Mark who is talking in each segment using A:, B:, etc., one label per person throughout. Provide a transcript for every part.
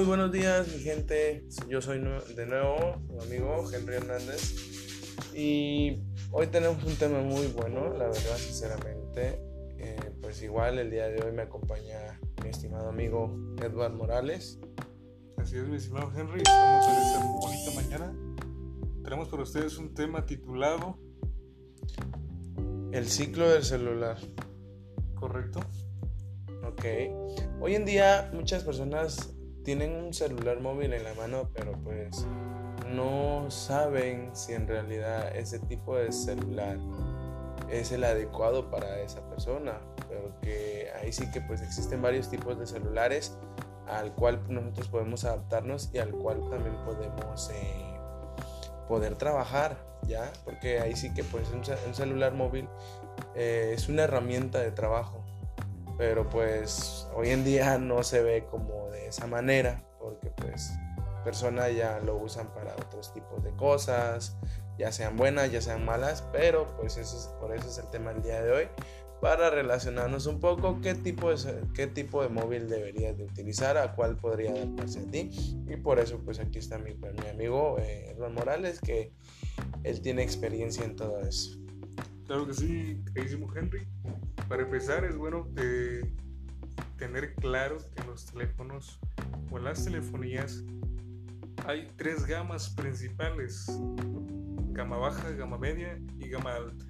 A: Muy buenos días, mi gente. Yo soy de nuevo su amigo Henry Hernández. Y hoy tenemos un tema muy bueno, la verdad, sinceramente. Eh, pues igual el día de hoy me acompaña mi estimado amigo Edward Morales.
B: Así es, mi estimado Henry. Estamos en esta bonita mañana. Tenemos para ustedes un tema titulado
A: El ciclo del celular.
B: ¿Correcto?
A: Ok. Hoy en día muchas personas tienen un celular móvil en la mano, pero pues no saben si en realidad ese tipo de celular es el adecuado para esa persona, porque ahí sí que pues existen varios tipos de celulares al cual nosotros podemos adaptarnos y al cual también podemos eh, poder trabajar, ¿ya? Porque ahí sí que pues un, celular móvil eh, es una herramienta de trabajo, pero pues hoy en día no se ve como de esa manera, porque pues personas ya lo usan para otros tipos de cosas, ya sean buenas, ya sean malas, pero pues eso es, por eso es el tema del día de hoy, para relacionarnos un poco qué tipo de, qué tipo de móvil deberías de utilizar, a cuál podría adaptarse a ti, y por eso pues aquí está mi, mi amigo eh, Morales, que él tiene experiencia en todo eso.
B: Claro que sí, queridísimo Henry. Para empezar es bueno de tener claro que en los teléfonos o las telefonías hay tres gamas principales, gama baja, gama media y gama alta.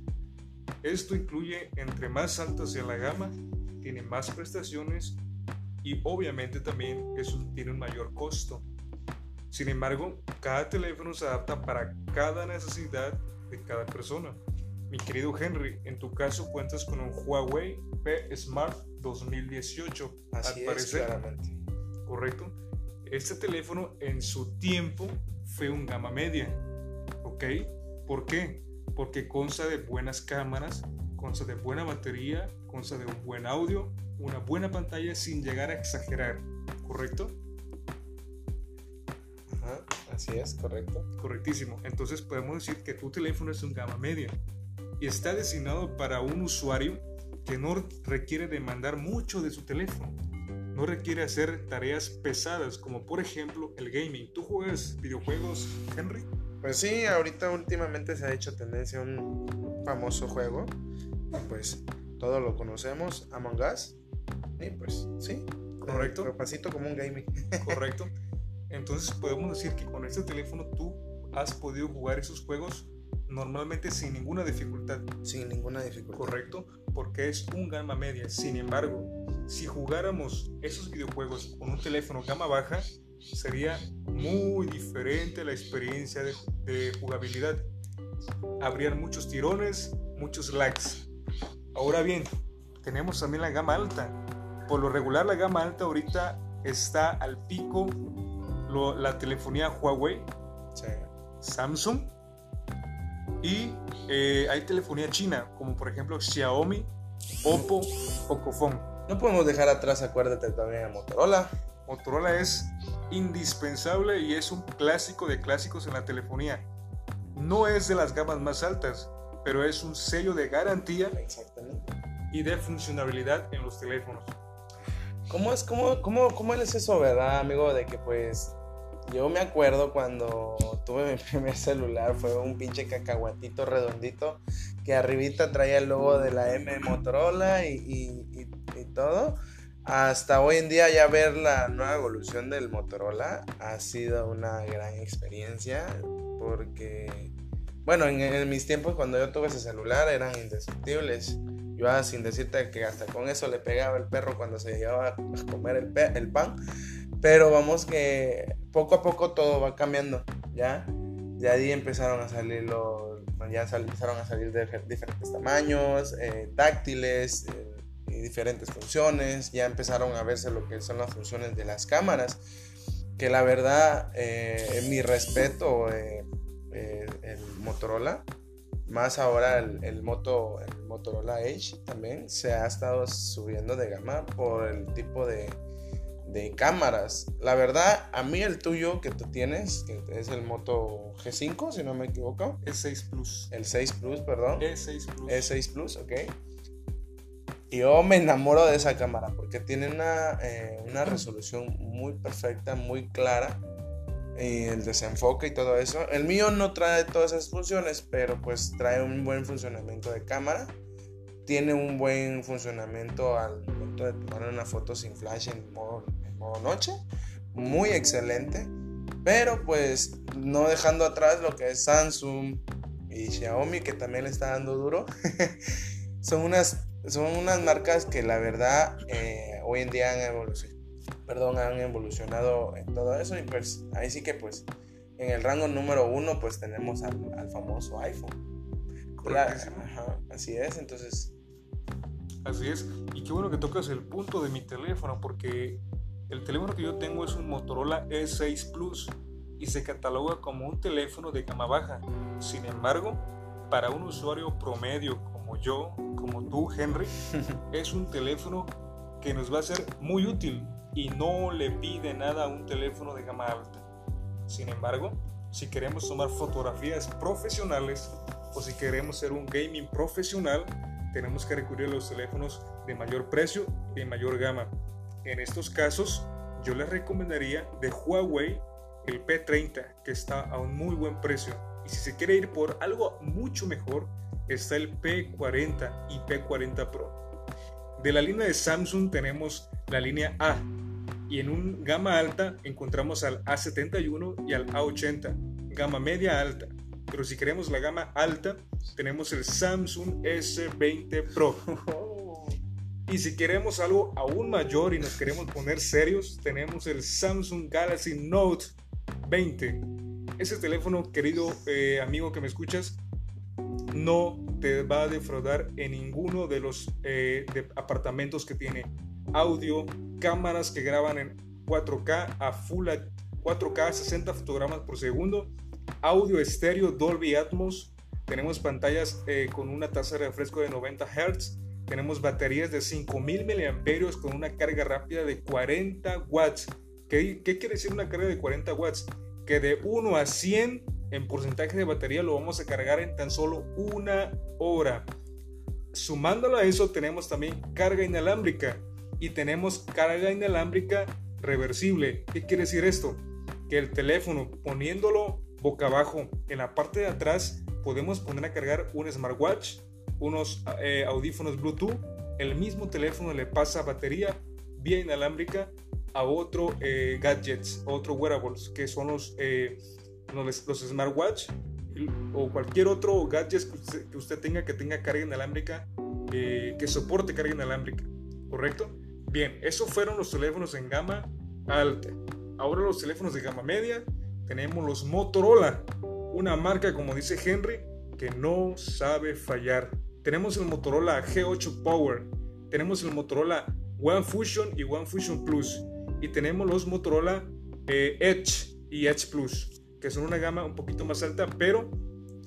B: Esto incluye entre más alta sea la gama, tiene más prestaciones y obviamente también eso tiene un mayor costo. Sin embargo, cada teléfono se adapta para cada necesidad de cada persona. Mi querido Henry, en tu caso cuentas con un Huawei P Smart 2018.
A: Así al es, claramente.
B: Correcto. Este teléfono en su tiempo fue un gama media. ¿Ok? ¿Por qué? Porque consta de buenas cámaras, consta de buena batería, consta de un buen audio, una buena pantalla sin llegar a exagerar. ¿Correcto?
A: Ajá, así es, correcto.
B: Correctísimo. Entonces podemos decir que tu teléfono es un gama media y está designado para un usuario que no requiere demandar mucho de su teléfono. No requiere hacer tareas pesadas como por ejemplo el gaming. ¿Tú juegas videojuegos, Henry?
A: Pues sí, ahorita últimamente se ha hecho tendencia un famoso juego. Pues todos lo conocemos, Among Us. Y pues sí.
B: Correcto.
A: Pasito como un gaming.
B: Correcto. Entonces podemos decir que con este teléfono tú has podido jugar esos juegos normalmente sin ninguna dificultad.
A: Sin ninguna dificultad.
B: Correcto, porque es un gama media. Sin embargo, si jugáramos esos videojuegos con un teléfono gama baja, sería muy diferente la experiencia de, jugabilidad. Habrían muchos tirones, muchos lags. Ahora bien, tenemos también la gama alta. Por lo regular la gama alta ahorita está al pico la telefonía Huawei, Samsung y eh, hay telefonía china, como por ejemplo Xiaomi, Oppo, Pocophone.
A: No podemos dejar atrás, acuérdate también a Motorola.
B: Motorola es indispensable y es un clásico de clásicos en la telefonía. No es de las gamas más altas, pero es un sello de garantía y de funcionalidad en los teléfonos.
A: ¿Cómo es, cómo, cómo, cómo es eso, verdad, amigo? De que pues yo me acuerdo cuando tuve mi primer celular, fue un pinche cacahuatito redondito que arribita traía el logo de la M Motorola y, todo. Hasta hoy en día ya ver la nueva evolución del Motorola ha sido una gran experiencia porque, bueno, en, mis tiempos cuando yo tuve ese celular eran indestructibles. Yo sin decirte que hasta con eso le pegaba el perro cuando se llegaba a comer el pan. Pero vamos que poco a poco todo va cambiando, ¿ya? De ahí empezaron a salir los, ya empezaron a salir de diferentes tamaños, eh, táctiles eh, y diferentes funciones, ya empezaron a verse lo que son las funciones de las cámaras, que la verdad, eh, mi respeto, el Motorola, más ahora el, el, Moto, el Motorola Edge también se ha estado subiendo de gama por el tipo de, de cámaras. La verdad, a mí el tuyo que tú tienes, que es el Moto G5, si no me equivoco.
B: Es 6 Plus.
A: El 6 Plus, perdón.
B: Es 6 Plus.
A: Es 6 Plus, ok. yo me enamoro de esa cámara porque tiene una, eh, una resolución muy perfecta, muy clara. Y el desenfoque y todo eso. El mío no trae todas esas funciones, pero pues trae un buen funcionamiento de cámara. Tiene un buen funcionamiento al de tomar una foto sin flash en modo, en modo noche. Muy excelente. Pero pues no dejando atrás lo que es Samsung y Xiaomi, que también le está dando duro. son unas son unas marcas que la verdad eh, hoy en día han evolucionado, perdón, han evolucionado en todo eso y pues ahí sí que pues en el rango número uno pues tenemos al, famoso iPhone. así es, entonces...
B: Así es, y qué bueno que tocas el punto de mi teléfono porque el teléfono que yo tengo es un Motorola E6 Plus y se cataloga como un teléfono de gama baja. Sin embargo, para un usuario promedio yo, como tú, Henry, es un teléfono que nos va a ser muy útil y no le pide nada a un teléfono de gama alta. Sin embargo, si queremos tomar fotografías profesionales o si queremos ser un gaming profesional, tenemos que recurrir a los teléfonos de mayor precio y de mayor gama. En estos casos, yo les recomendaría de Huawei el P30, que está a un muy buen precio. Y si se quiere ir por algo mucho mejor, está el P40 y P40 Pro. De la línea de Samsung tenemos la línea A y en un gama alta encontramos al A71 y al A80, gama media alta. Pero si queremos la gama alta, tenemos el Samsung S20 Pro. Y si queremos algo aún mayor y nos queremos poner serios, tenemos el Samsung Galaxy Note 20. Ese teléfono, querido eh, amigo que me escuchas, no te va a defraudar en ninguno de los eh, apartamentos que tiene audio, cámaras que graban en 4K a full 4K 60 fotogramas por segundo, audio estéreo Dolby Atmos, tenemos pantallas eh, con una tasa de refresco de 90 Hz, tenemos baterías de 5000 mAh con una carga rápida de 40 watts. ¿Qué, ¿Qué quiere decir una carga de 40 watts? Que de 1 a 100 en porcentaje de batería lo vamos a cargar en tan solo una hora. Sumándolo a eso tenemos también carga inalámbrica y tenemos carga inalámbrica reversible. ¿Qué quiere decir esto? Que el teléfono poniéndolo boca abajo en la parte de atrás podemos poner a cargar un smartwatch, unos eh, audífonos Bluetooth. El mismo teléfono le pasa batería vía inalámbrica a otro eh, gadgets, otro wearables, que son los eh, los, los smartwatch o cualquier otro gadget que usted, tenga que tenga carga inalámbrica, eh, que soporte carga inalámbrica, ¿correcto? Bien, esos fueron los teléfonos en gama alta. Ahora los teléfonos de gama media, tenemos los Motorola, una marca como dice Henry, que no sabe fallar. Tenemos el Motorola G8 Power, tenemos el Motorola One Fusion y One Fusion Plus, y tenemos los Motorola eh, Edge y Edge Plus que son una gama un poquito más alta, pero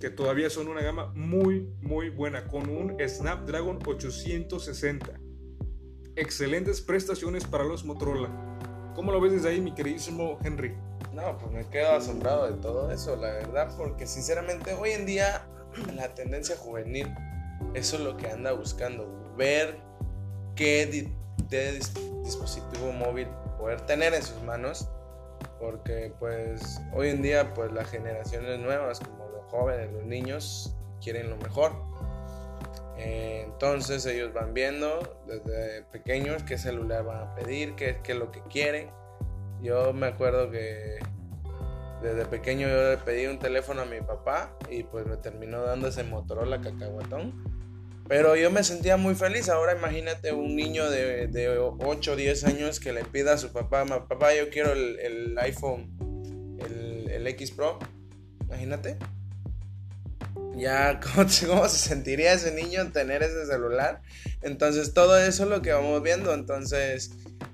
B: que todavía son una gama muy, muy buena, con un Snapdragon 860. Excelentes prestaciones para los Motorola. ¿Cómo lo ves desde ahí, mi queridísimo Henry?
A: No, pues me quedo asombrado de todo eso, la verdad, porque sinceramente hoy en día la tendencia juvenil, eso es lo que anda buscando, ver qué dispositivo móvil poder tener en sus manos porque pues hoy en día pues las generaciones nuevas como los jóvenes, los niños quieren lo mejor. Eh, entonces ellos van viendo desde pequeños qué celular van a pedir, qué, qué es lo que quieren. Yo me acuerdo que desde pequeño yo le pedí un teléfono a mi papá y pues me terminó dando ese Motorola cacahuatón pero yo me sentía muy feliz. Ahora imagínate un niño de, de 8 o 10 años que le pida a su papá, papá, yo quiero el, iPhone, el, el, X Pro. Imagínate. Ya, ¿cómo, ¿cómo, se sentiría ese niño en tener ese celular? Entonces, todo eso es lo que vamos viendo. Entonces,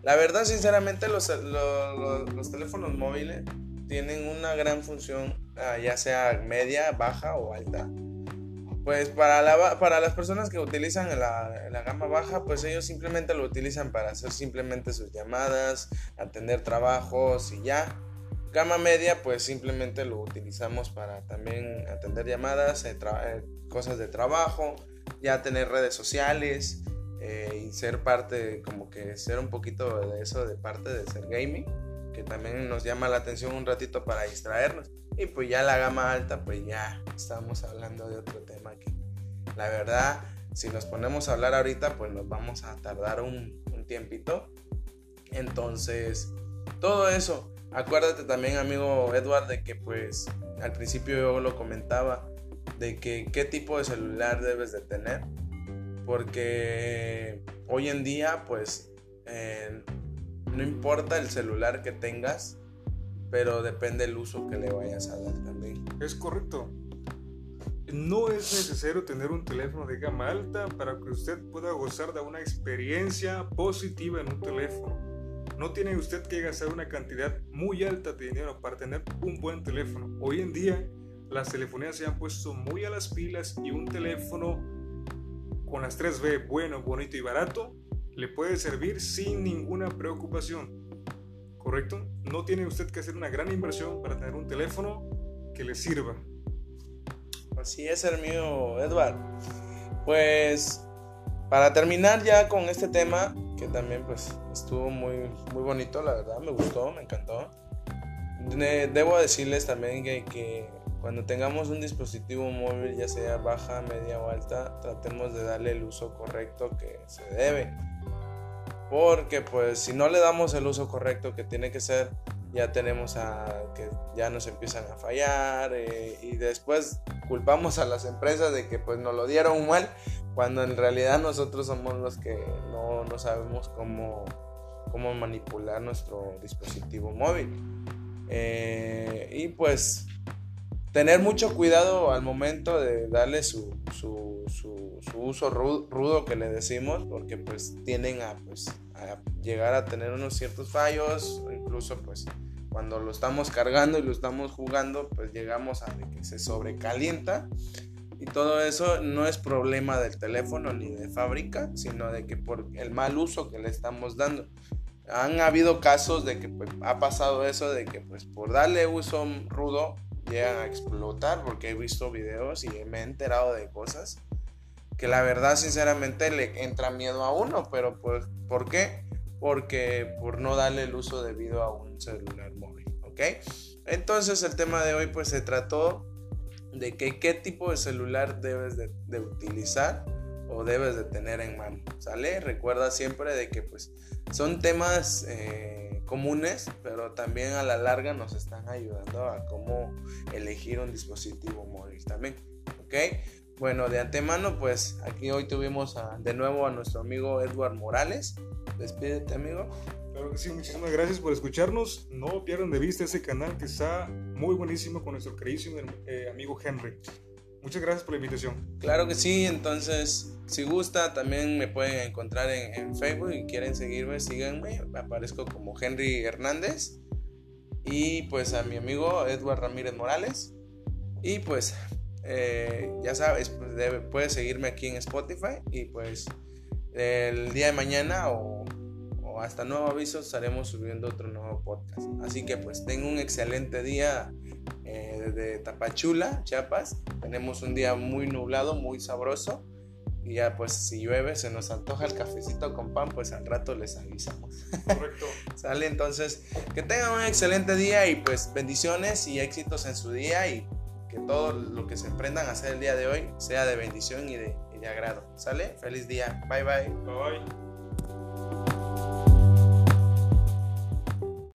A: la verdad, sinceramente, los, los, los teléfonos móviles tienen una gran función, ah, ya sea media, baja o alta pues para, la, para las personas que utilizan la, la, gama baja, pues ellos simplemente lo utilizan para hacer simplemente sus llamadas, atender trabajos y ya. Gama media, pues simplemente lo utilizamos para también atender llamadas, eh, eh, cosas de trabajo, ya tener redes sociales eh, y ser parte, como que ser un poquito de eso, de parte de ser gaming, que también nos llama la atención un ratito para distraernos. Y pues ya la gama alta, pues ya estamos hablando de otro tema que la verdad, si nos ponemos a hablar ahorita, pues nos vamos a tardar un, un tiempito. Entonces, todo eso. Acuérdate también, amigo Edward, de que pues al principio yo lo comentaba, de que qué tipo de celular debes de tener porque hoy en día pues eh, no importa el celular que tengas, pero depende el uso que le vayas a dar también.
B: Es correcto. No es necesario tener un teléfono de gama alta para que usted pueda gozar de una experiencia positiva en un teléfono. No tiene usted que gastar una cantidad muy alta de dinero para tener un buen teléfono. Hoy en día las telefonías se han puesto muy a las pilas y un teléfono las 3B, bueno, bonito y barato, le puede servir sin ninguna preocupación. ¿Correcto? No tiene usted que hacer una gran inversión para tener un teléfono que le sirva.
A: Así es, el mío, Edward. Pues para terminar ya con este tema, que también pues estuvo muy, muy bonito, la verdad, me gustó, me encantó. Debo decirles también que cuando tengamos un dispositivo móvil, ya sea baja, media o alta, tratemos de darle el uso correcto que se debe. Porque pues si no le damos el uso correcto que tiene que ser, ya tenemos a que ya nos empiezan a fallar eh, y después culpamos a las empresas de que pues nos lo dieron mal cuando en realidad nosotros somos los que no, no sabemos cómo, cómo manipular nuestro dispositivo móvil. Eh, y pues tener mucho cuidado al momento de darle su, su, su, uso rudo, que le decimos, porque pues tienden a, pues, a llegar a tener unos ciertos fallos, incluso pues cuando lo estamos cargando y lo estamos jugando, pues llegamos a que se sobrecalienta. Y todo eso no es problema del teléfono ni de fábrica, sino de que por el mal uso que le estamos dando. Han habido casos de que pues, ha pasado eso, de que pues por darle uso rudo llegan a explotar porque he visto videos y me he enterado de cosas que la verdad sinceramente le entra miedo a uno, pero pues, ¿por qué? Porque por no darle el uso debido a un celular móvil, ¿ok? Entonces el tema de hoy pues se trató de que qué tipo de celular debes de, utilizar o debes de tener en mano, ¿sale? Recuerda siempre de que pues son temas... Eh, comunes, pero también a la larga nos están ayudando a cómo elegir un dispositivo móvil también. ¿Ok? Bueno, de antemano, pues aquí hoy tuvimos de nuevo a nuestro amigo Edward Morales. Despídete, amigo.
B: Claro que sí, muchísimas gracias por escucharnos. No pierdan de vista ese canal que está muy buenísimo con nuestro queridísimo eh, amigo Henry. Muchas gracias por la invitación.
A: Claro que sí, entonces si gusta también me pueden encontrar en, Facebook y quieren seguirme, síganme, aparezco como Henry Hernández. Y pues a mi amigo Edward Ramírez Morales. Y pues eh, ya sabes, pues puedes seguirme aquí en Spotify. Y pues el día de mañana o, o hasta nuevo aviso estaremos subiendo otro nuevo podcast. Así que pues tengo un excelente día eh, desde Tapachula, Chiapas. Tenemos un día muy nublado, muy sabroso. Y ya pues si llueve, se nos antoja el cafecito con pan, pues al rato les avisamos.
B: Correcto.
A: Sale entonces, que tengan un excelente día y pues bendiciones y éxitos en su día y que todo lo que se emprendan a hacer el día de hoy sea de bendición y de, y de agrado. ¿Sale? Feliz día. Bye bye.
B: Bye bye.